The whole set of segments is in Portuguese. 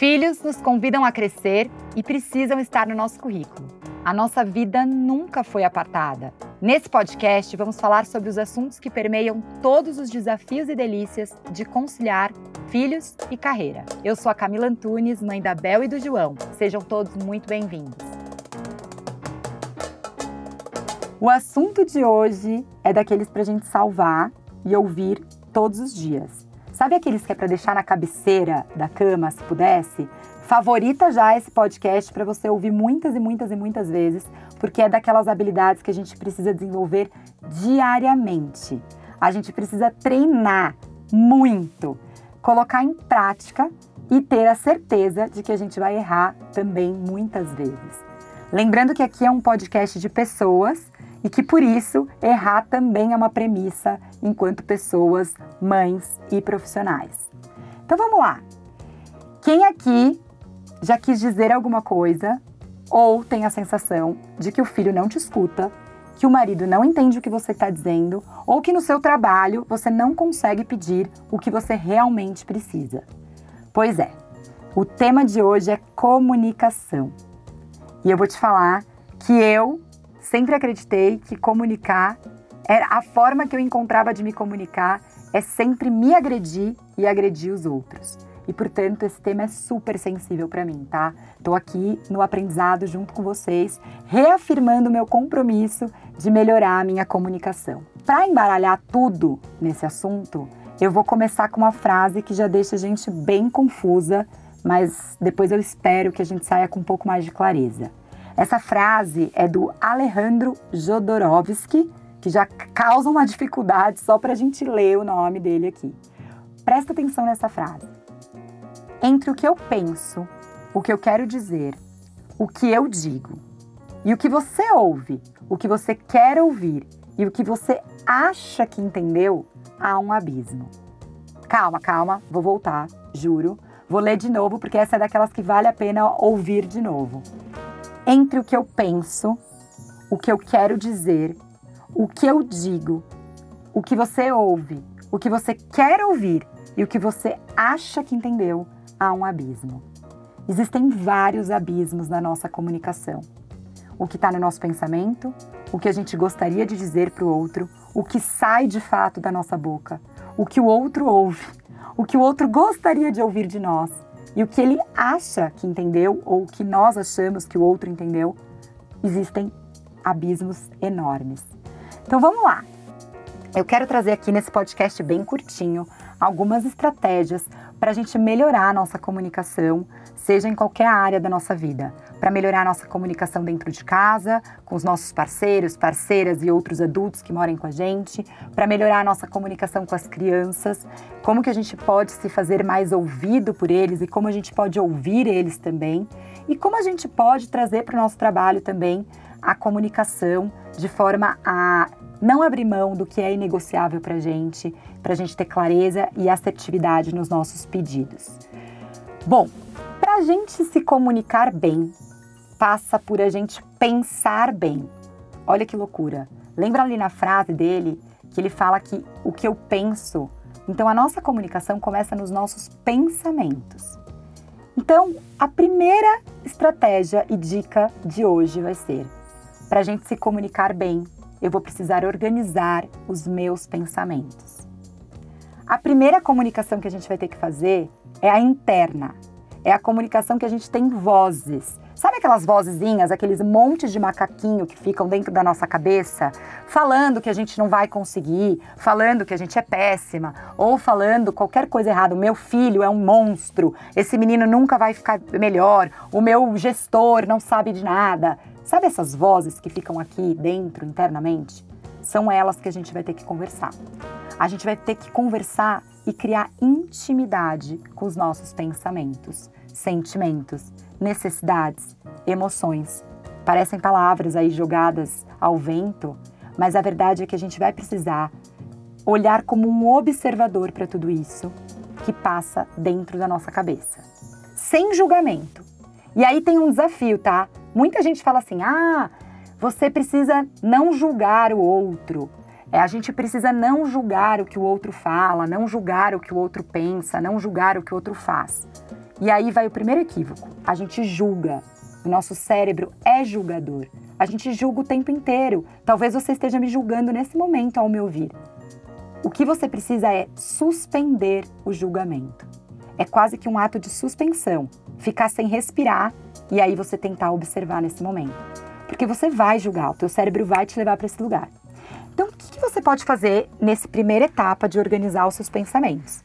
Filhos nos convidam a crescer e precisam estar no nosso currículo. A nossa vida nunca foi apartada. Nesse podcast, vamos falar sobre os assuntos que permeiam todos os desafios e delícias de conciliar filhos e carreira. Eu sou a Camila Antunes, mãe da Bel e do João. Sejam todos muito bem-vindos. O assunto de hoje é daqueles para a gente salvar e ouvir todos os dias. Sabe aqueles que é para deixar na cabeceira da cama, se pudesse? Favorita já esse podcast para você ouvir muitas e muitas e muitas vezes, porque é daquelas habilidades que a gente precisa desenvolver diariamente. A gente precisa treinar muito, colocar em prática e ter a certeza de que a gente vai errar também muitas vezes. Lembrando que aqui é um podcast de pessoas e que por isso errar também é uma premissa enquanto pessoas, mães e profissionais. Então vamos lá. Quem aqui já quis dizer alguma coisa ou tem a sensação de que o filho não te escuta, que o marido não entende o que você está dizendo ou que no seu trabalho você não consegue pedir o que você realmente precisa? Pois é, o tema de hoje é comunicação. E eu vou te falar que eu sempre acreditei que comunicar era a forma que eu encontrava de me comunicar é sempre me agredir e agredir os outros. E portanto, esse tema é super sensível para mim, tá? Tô aqui no aprendizado junto com vocês, reafirmando meu compromisso de melhorar a minha comunicação. Para embaralhar tudo nesse assunto, eu vou começar com uma frase que já deixa a gente bem confusa, mas depois eu espero que a gente saia com um pouco mais de clareza. Essa frase é do Alejandro Jodorowsky, que já causa uma dificuldade só para a gente ler o nome dele aqui. Presta atenção nessa frase. Entre o que eu penso, o que eu quero dizer, o que eu digo, e o que você ouve, o que você quer ouvir e o que você acha que entendeu, há um abismo. Calma, calma, vou voltar, juro. Vou ler de novo porque essa é daquelas que vale a pena ouvir de novo entre o que eu penso, o que eu quero dizer, o que eu digo, o que você ouve, o que você quer ouvir e o que você acha que entendeu, há um abismo. Existem vários abismos na nossa comunicação. O que está no nosso pensamento, o que a gente gostaria de dizer para o outro, o que sai de fato da nossa boca, o que o outro ouve, o que o outro gostaria de ouvir de nós e o que ele acha que entendeu ou o que nós achamos que o outro entendeu, existem abismos enormes. Então vamos lá. Eu quero trazer aqui nesse podcast bem curtinho algumas estratégias para a gente melhorar a nossa comunicação, seja em qualquer área da nossa vida, para melhorar a nossa comunicação dentro de casa, com os nossos parceiros, parceiras e outros adultos que moram com a gente, para melhorar a nossa comunicação com as crianças, como que a gente pode se fazer mais ouvido por eles e como a gente pode ouvir eles também, e como a gente pode trazer para o nosso trabalho também a comunicação de forma a não abrir mão do que é inegociável para a gente, para a gente ter clareza e assertividade nos nossos pedidos. Bom, para a gente se comunicar bem, passa por a gente pensar bem. Olha que loucura. Lembra ali na frase dele que ele fala que o que eu penso. Então a nossa comunicação começa nos nossos pensamentos. Então, a primeira estratégia e dica de hoje vai ser: para a gente se comunicar bem, eu vou precisar organizar os meus pensamentos. A primeira comunicação que a gente vai ter que fazer é a interna. É a comunicação que a gente tem vozes. Sabe aquelas vozezinhas, aqueles montes de macaquinho que ficam dentro da nossa cabeça, falando que a gente não vai conseguir, falando que a gente é péssima, ou falando qualquer coisa errada. O meu filho é um monstro, esse menino nunca vai ficar melhor, o meu gestor não sabe de nada. Sabe essas vozes que ficam aqui dentro, internamente? São elas que a gente vai ter que conversar. A gente vai ter que conversar e criar intimidade com os nossos pensamentos, sentimentos, necessidades, emoções. Parecem palavras aí jogadas ao vento, mas a verdade é que a gente vai precisar olhar como um observador para tudo isso que passa dentro da nossa cabeça, sem julgamento. E aí tem um desafio, tá? Muita gente fala assim: ah, você precisa não julgar o outro. É, a gente precisa não julgar o que o outro fala, não julgar o que o outro pensa, não julgar o que o outro faz. E aí vai o primeiro equívoco. A gente julga. O nosso cérebro é julgador. A gente julga o tempo inteiro. Talvez você esteja me julgando nesse momento ao me ouvir. O que você precisa é suspender o julgamento. É quase que um ato de suspensão. Ficar sem respirar e aí você tentar observar nesse momento. Porque você vai julgar, o teu cérebro vai te levar para esse lugar. Então, o que você pode fazer nessa primeira etapa de organizar os seus pensamentos?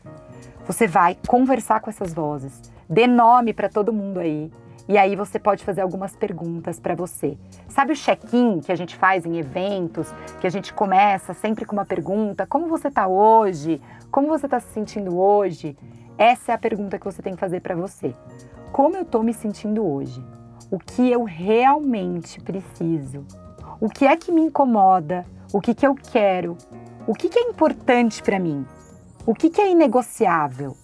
Você vai conversar com essas vozes, dê nome para todo mundo aí. E aí você pode fazer algumas perguntas para você. Sabe o check-in que a gente faz em eventos, que a gente começa sempre com uma pergunta: como você está hoje? Como você está se sentindo hoje? Essa é a pergunta que você tem que fazer para você. Como eu estou me sentindo hoje? O que eu realmente preciso? O que é que me incomoda? O que, que eu quero? O que, que é importante para mim? O que, que é inegociável?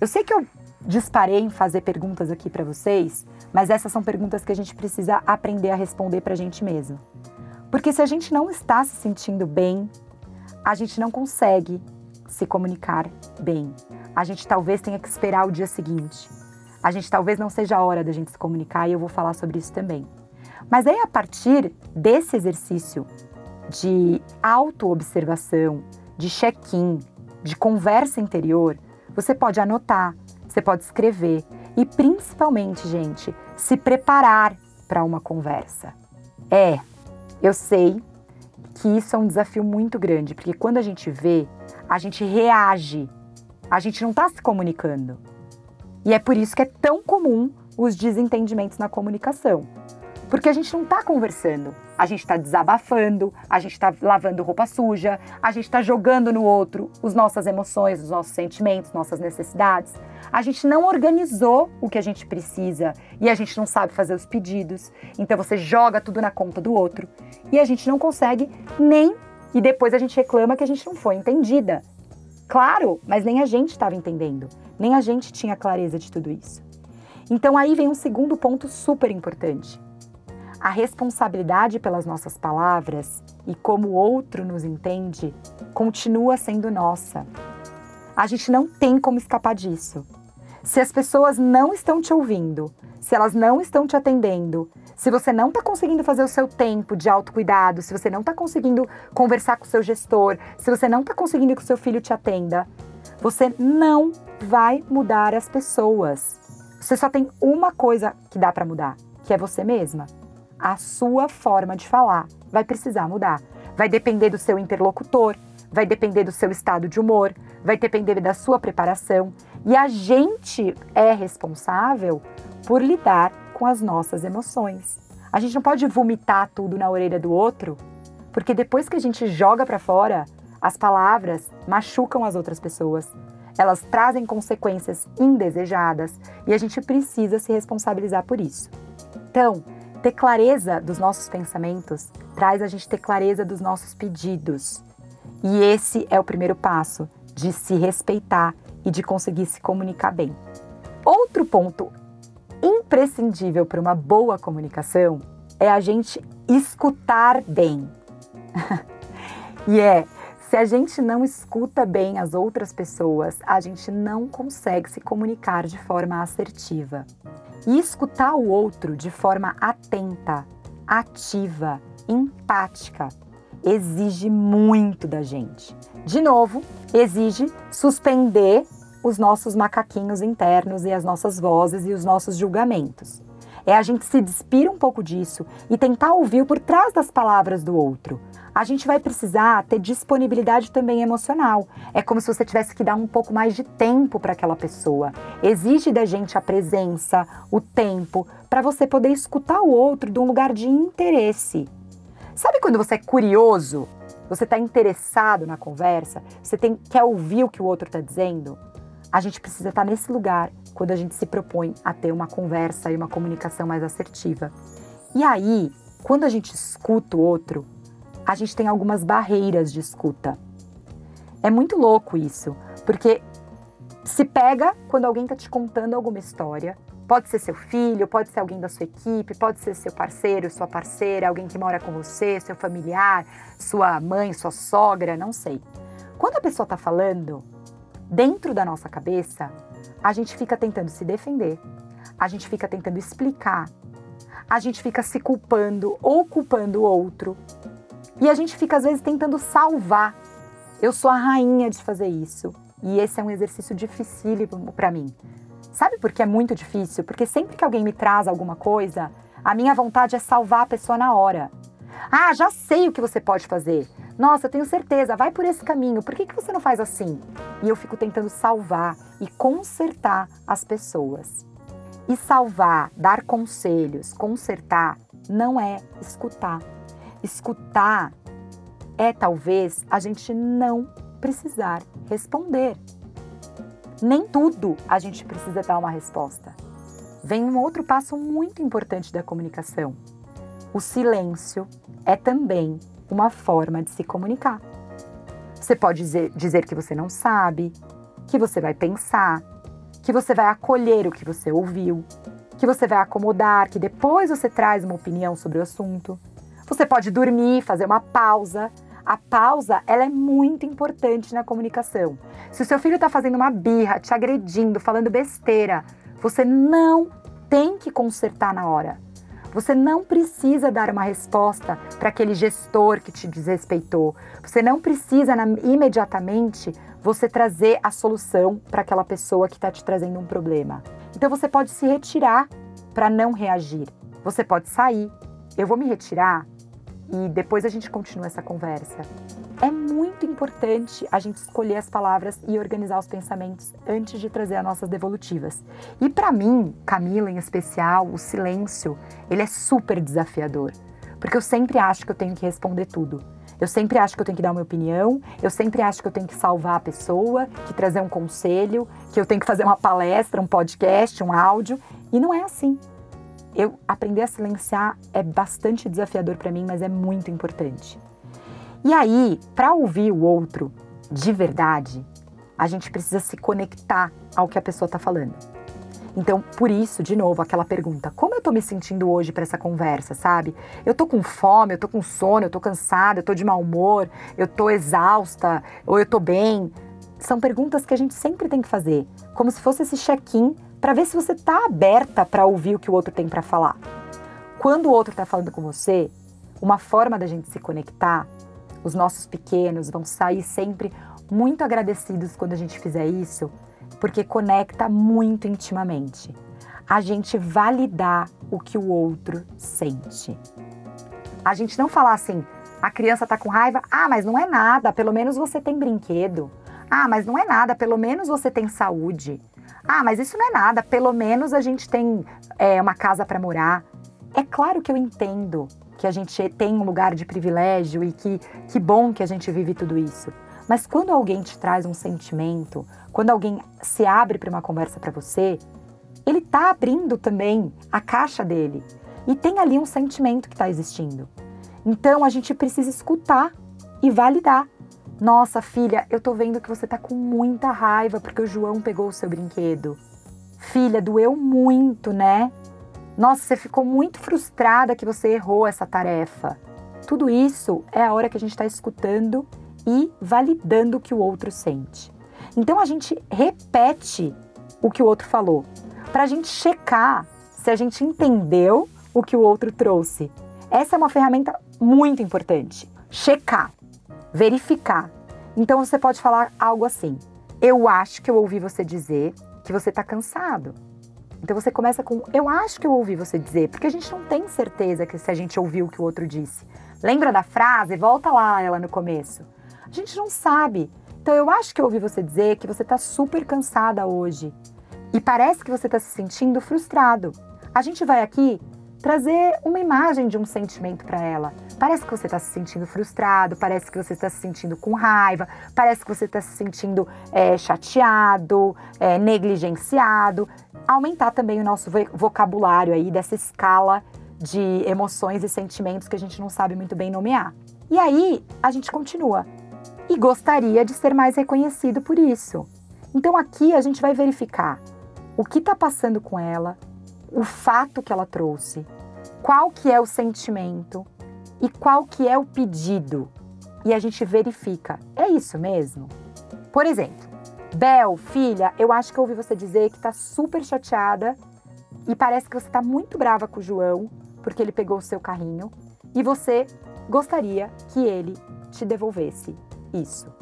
Eu sei que eu disparei em fazer perguntas aqui para vocês, mas essas são perguntas que a gente precisa aprender a responder para a gente mesmo. Porque se a gente não está se sentindo bem, a gente não consegue se comunicar bem. A gente talvez tenha que esperar o dia seguinte. A gente talvez não seja a hora da gente se comunicar e eu vou falar sobre isso também. Mas aí, a partir desse exercício de autoobservação, de check-in, de conversa interior, você pode anotar, você pode escrever e principalmente, gente, se preparar para uma conversa. É, eu sei que isso é um desafio muito grande, porque quando a gente vê, a gente reage, a gente não está se comunicando. E é por isso que é tão comum os desentendimentos na comunicação. Porque a gente não está conversando, a gente está desabafando, a gente está lavando roupa suja, a gente está jogando no outro as nossas emoções, os nossos sentimentos, nossas necessidades. A gente não organizou o que a gente precisa e a gente não sabe fazer os pedidos. Então você joga tudo na conta do outro e a gente não consegue nem. E depois a gente reclama que a gente não foi entendida. Claro, mas nem a gente estava entendendo, nem a gente tinha clareza de tudo isso. Então aí vem um segundo ponto super importante a responsabilidade pelas nossas palavras e como o outro nos entende continua sendo nossa. A gente não tem como escapar disso. Se as pessoas não estão te ouvindo, se elas não estão te atendendo, se você não está conseguindo fazer o seu tempo de autocuidado, se você não está conseguindo conversar com o seu gestor, se você não está conseguindo que o seu filho te atenda, você não vai mudar as pessoas. Você só tem uma coisa que dá para mudar, que é você mesma a sua forma de falar vai precisar mudar. Vai depender do seu interlocutor, vai depender do seu estado de humor, vai depender da sua preparação. E a gente é responsável por lidar com as nossas emoções. A gente não pode vomitar tudo na orelha do outro, porque depois que a gente joga para fora, as palavras machucam as outras pessoas. Elas trazem consequências indesejadas e a gente precisa se responsabilizar por isso. Então, ter clareza dos nossos pensamentos traz a gente ter clareza dos nossos pedidos. E esse é o primeiro passo de se respeitar e de conseguir se comunicar bem. Outro ponto imprescindível para uma boa comunicação é a gente escutar bem. e é, se a gente não escuta bem as outras pessoas, a gente não consegue se comunicar de forma assertiva. E escutar o outro de forma atenta, ativa, empática, exige muito da gente. De novo, exige suspender os nossos macaquinhos internos e as nossas vozes e os nossos julgamentos. É a gente se despir um pouco disso e tentar ouvir por trás das palavras do outro, a gente vai precisar ter disponibilidade também emocional. É como se você tivesse que dar um pouco mais de tempo para aquela pessoa. Exige da gente a presença, o tempo, para você poder escutar o outro de um lugar de interesse. Sabe quando você é curioso? Você está interessado na conversa? Você tem, quer ouvir o que o outro está dizendo? A gente precisa estar tá nesse lugar quando a gente se propõe a ter uma conversa e uma comunicação mais assertiva. E aí, quando a gente escuta o outro, a gente tem algumas barreiras de escuta. É muito louco isso, porque se pega quando alguém está te contando alguma história. Pode ser seu filho, pode ser alguém da sua equipe, pode ser seu parceiro, sua parceira, alguém que mora com você, seu familiar, sua mãe, sua sogra, não sei. Quando a pessoa está falando, dentro da nossa cabeça, a gente fica tentando se defender, a gente fica tentando explicar, a gente fica se culpando ou culpando o outro. E a gente fica, às vezes, tentando salvar. Eu sou a rainha de fazer isso. E esse é um exercício dificílimo para mim. Sabe por que é muito difícil? Porque sempre que alguém me traz alguma coisa, a minha vontade é salvar a pessoa na hora. Ah, já sei o que você pode fazer. Nossa, eu tenho certeza, vai por esse caminho. Por que, que você não faz assim? E eu fico tentando salvar e consertar as pessoas. E salvar, dar conselhos, consertar, não é escutar. Escutar é talvez a gente não precisar responder. Nem tudo a gente precisa dar uma resposta. Vem um outro passo muito importante da comunicação. O silêncio é também uma forma de se comunicar. Você pode dizer, dizer que você não sabe, que você vai pensar, que você vai acolher o que você ouviu, que você vai acomodar, que depois você traz uma opinião sobre o assunto. Você pode dormir, fazer uma pausa. A pausa, ela é muito importante na comunicação. Se o seu filho está fazendo uma birra, te agredindo, falando besteira, você não tem que consertar na hora. Você não precisa dar uma resposta para aquele gestor que te desrespeitou. Você não precisa na, imediatamente você trazer a solução para aquela pessoa que está te trazendo um problema. Então você pode se retirar para não reagir. Você pode sair. Eu vou me retirar e depois a gente continua essa conversa. É muito importante a gente escolher as palavras e organizar os pensamentos antes de trazer as nossas devolutivas. E para mim, Camila em especial, o silêncio, ele é super desafiador, porque eu sempre acho que eu tenho que responder tudo. Eu sempre acho que eu tenho que dar uma opinião, eu sempre acho que eu tenho que salvar a pessoa, que trazer um conselho, que eu tenho que fazer uma palestra, um podcast, um áudio, e não é assim. Eu aprender a silenciar é bastante desafiador para mim, mas é muito importante. E aí, para ouvir o outro de verdade, a gente precisa se conectar ao que a pessoa está falando. Então, por isso, de novo, aquela pergunta: como eu tô me sentindo hoje para essa conversa, sabe? Eu tô com fome, eu tô com sono, eu tô cansada, eu tô de mau humor, eu tô exausta, ou eu tô bem. São perguntas que a gente sempre tem que fazer, como se fosse esse check-in para ver se você tá aberta para ouvir o que o outro tem para falar. Quando o outro tá falando com você, uma forma da gente se conectar, os nossos pequenos vão sair sempre muito agradecidos quando a gente fizer isso, porque conecta muito intimamente. A gente validar o que o outro sente. A gente não falar assim, a criança tá com raiva, ah, mas não é nada, pelo menos você tem brinquedo. Ah, mas não é nada, pelo menos você tem saúde. Ah, mas isso não é nada, pelo menos a gente tem é, uma casa para morar. É claro que eu entendo que a gente tem um lugar de privilégio e que que bom que a gente vive tudo isso. Mas quando alguém te traz um sentimento, quando alguém se abre para uma conversa para você, ele está abrindo também a caixa dele e tem ali um sentimento que está existindo. Então a gente precisa escutar e validar. Nossa, filha, eu tô vendo que você tá com muita raiva porque o João pegou o seu brinquedo. Filha, doeu muito, né? Nossa, você ficou muito frustrada que você errou essa tarefa. Tudo isso é a hora que a gente está escutando e validando o que o outro sente. Então a gente repete o que o outro falou, para a gente checar se a gente entendeu o que o outro trouxe. Essa é uma ferramenta muito importante. Checar, verificar. Então você pode falar algo assim: Eu acho que eu ouvi você dizer que você está cansado. Então você começa com eu acho que eu ouvi você dizer, porque a gente não tem certeza que se a gente ouviu o que o outro disse. Lembra da frase? Volta lá ela no começo. A gente não sabe. Então eu acho que eu ouvi você dizer que você está super cansada hoje e parece que você está se sentindo frustrado. A gente vai aqui trazer uma imagem de um sentimento para ela. Parece que você está se sentindo frustrado, parece que você está se sentindo com raiva, parece que você está se sentindo é, chateado, é, negligenciado. Aumentar também o nosso vocabulário aí dessa escala de emoções e sentimentos que a gente não sabe muito bem nomear. E aí a gente continua. E gostaria de ser mais reconhecido por isso. Então aqui a gente vai verificar o que está passando com ela, o fato que ela trouxe, qual que é o sentimento e qual que é o pedido. E a gente verifica, é isso mesmo? Por exemplo, Bel, filha, eu acho que eu ouvi você dizer que tá super chateada e parece que você tá muito brava com o João porque ele pegou o seu carrinho e você gostaria que ele te devolvesse isso.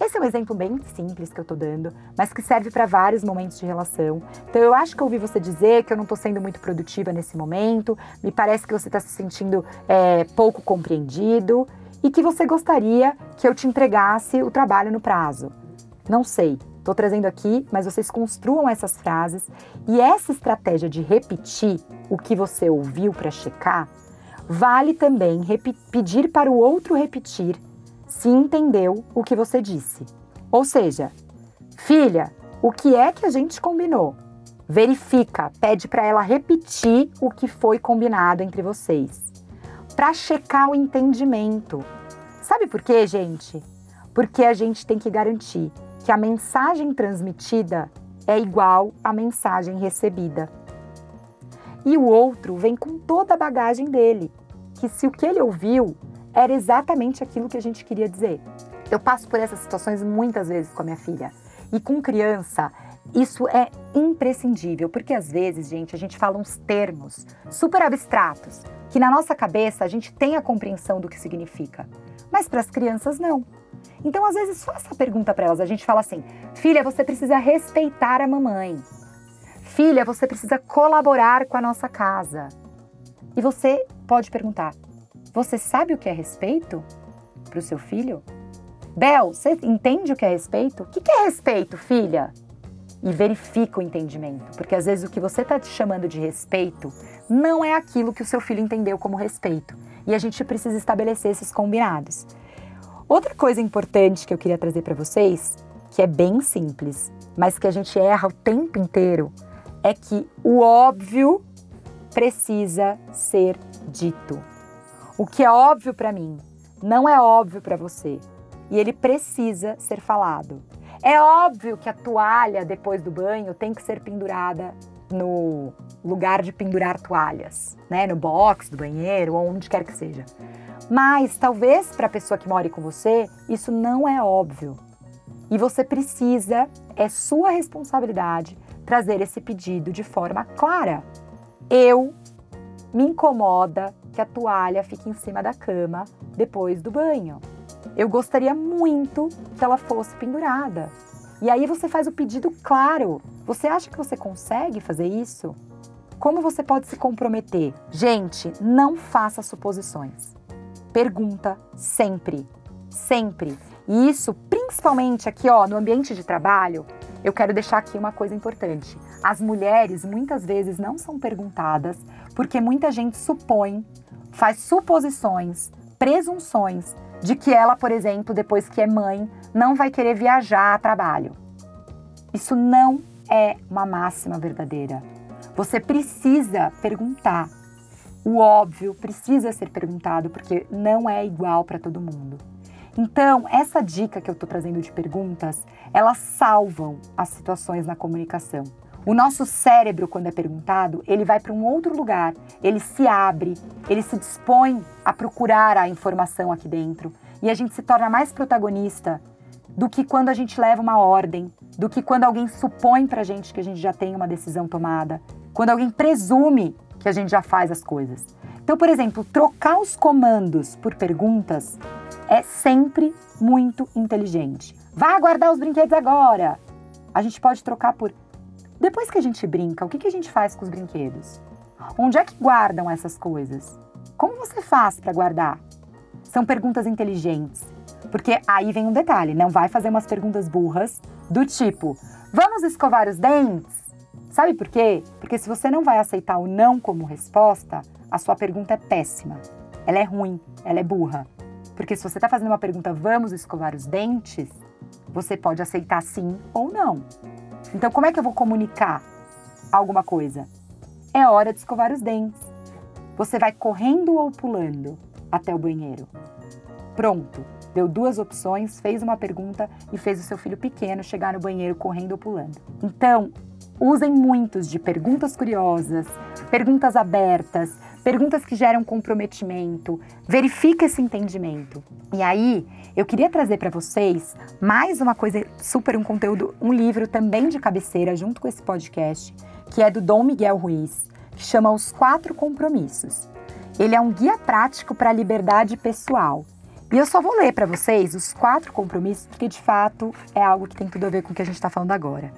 Esse é um exemplo bem simples que eu tô dando, mas que serve para vários momentos de relação. Então eu acho que eu ouvi você dizer que eu não tô sendo muito produtiva nesse momento, me parece que você tá se sentindo é, pouco compreendido e que você gostaria que eu te entregasse o trabalho no prazo. Não sei, tô trazendo aqui, mas vocês construam essas frases e essa estratégia de repetir o que você ouviu para checar vale também pedir para o outro repetir se entendeu o que você disse. Ou seja, filha, o que é que a gente combinou? Verifica, pede para ela repetir o que foi combinado entre vocês, para checar o entendimento. Sabe por quê, gente? Porque a gente tem que garantir que a mensagem transmitida é igual à mensagem recebida. E o outro vem com toda a bagagem dele, que se o que ele ouviu era exatamente aquilo que a gente queria dizer. Eu passo por essas situações muitas vezes com a minha filha. E com criança, isso é imprescindível, porque às vezes, gente, a gente fala uns termos super abstratos, que na nossa cabeça a gente tem a compreensão do que significa, mas para as crianças não. Então, às vezes, faça a pergunta para elas. A gente fala assim: filha, você precisa respeitar a mamãe. Filha, você precisa colaborar com a nossa casa. E você pode perguntar: você sabe o que é respeito para o seu filho? Bel, você entende o que é respeito? O que é respeito, filha? E verifica o entendimento, porque às vezes o que você está chamando de respeito não é aquilo que o seu filho entendeu como respeito. E a gente precisa estabelecer esses combinados. Outra coisa importante que eu queria trazer para vocês, que é bem simples, mas que a gente erra o tempo inteiro, é que o óbvio precisa ser dito. O que é óbvio para mim não é óbvio para você e ele precisa ser falado. É óbvio que a toalha depois do banho tem que ser pendurada no lugar de pendurar toalhas, né, no box do banheiro ou onde quer que seja. Mas talvez para a pessoa que mora com você, isso não é óbvio. E você precisa, é sua responsabilidade trazer esse pedido de forma clara. Eu me incomoda que a toalha fique em cima da cama depois do banho. Eu gostaria muito que ela fosse pendurada. E aí você faz o pedido claro. Você acha que você consegue fazer isso? Como você pode se comprometer? Gente, não faça suposições. Pergunta sempre, sempre. E isso, principalmente aqui, ó, no ambiente de trabalho, eu quero deixar aqui uma coisa importante. As mulheres muitas vezes não são perguntadas porque muita gente supõe faz suposições, presunções de que ela, por exemplo, depois que é mãe, não vai querer viajar a trabalho. Isso não é uma máxima verdadeira. Você precisa perguntar. O óbvio precisa ser perguntado porque não é igual para todo mundo. Então, essa dica que eu estou trazendo de perguntas, elas salvam as situações na comunicação. O nosso cérebro, quando é perguntado, ele vai para um outro lugar, ele se abre, ele se dispõe a procurar a informação aqui dentro e a gente se torna mais protagonista do que quando a gente leva uma ordem, do que quando alguém supõe para a gente que a gente já tem uma decisão tomada, quando alguém presume que a gente já faz as coisas. Então, por exemplo, trocar os comandos por perguntas é sempre muito inteligente. Vá guardar os brinquedos agora. A gente pode trocar por depois que a gente brinca, o que, que a gente faz com os brinquedos? Onde é que guardam essas coisas? Como você faz para guardar? São perguntas inteligentes. Porque aí vem um detalhe, não vai fazer umas perguntas burras do tipo: vamos escovar os dentes? Sabe por quê? Porque se você não vai aceitar o não como resposta, a sua pergunta é péssima. Ela é ruim, ela é burra. Porque se você está fazendo uma pergunta, vamos escovar os dentes, você pode aceitar sim ou não. Então, como é que eu vou comunicar alguma coisa? É hora de escovar os dentes. Você vai correndo ou pulando até o banheiro? Pronto. Deu duas opções, fez uma pergunta e fez o seu filho pequeno chegar no banheiro correndo ou pulando. Então, usem muitos de perguntas curiosas, perguntas abertas, perguntas que geram comprometimento, verifica esse entendimento. E aí, eu queria trazer para vocês mais uma coisa super um conteúdo, um livro também de cabeceira junto com esse podcast, que é do Dom Miguel Ruiz, que chama Os Quatro Compromissos. Ele é um guia prático para a liberdade pessoal. E eu só vou ler para vocês os quatro compromissos, porque de fato é algo que tem tudo a ver com o que a gente está falando agora.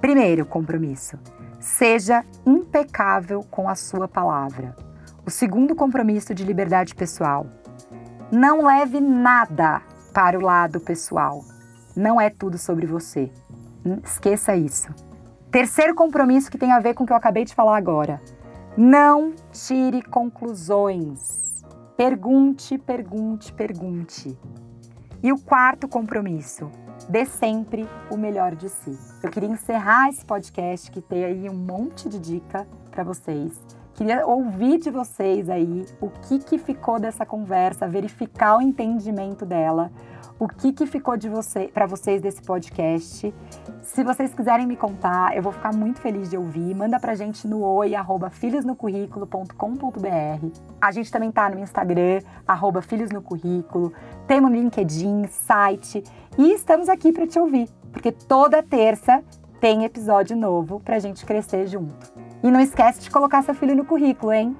Primeiro compromisso: seja impecável com a sua palavra. O segundo compromisso de liberdade pessoal: não leve nada para o lado pessoal. Não é tudo sobre você. Esqueça isso. Terceiro compromisso que tem a ver com o que eu acabei de falar agora: não tire conclusões. Pergunte, pergunte, pergunte. E o quarto compromisso: dê sempre o melhor de si. Eu queria encerrar esse podcast que tem aí um monte de dica para vocês. Queria ouvir de vocês aí o que, que ficou dessa conversa, verificar o entendimento dela, o que, que ficou de você, para vocês desse podcast. Se vocês quiserem me contar, eu vou ficar muito feliz de ouvir. Manda pra gente no oi, arroba filhosnocurrículo.com.br. A gente também tá no Instagram, arroba filhosnocurrículo. Temos no LinkedIn, site. E estamos aqui para te ouvir, porque toda terça tem episódio novo pra gente crescer junto. E não esquece de colocar seu filho no currículo, hein?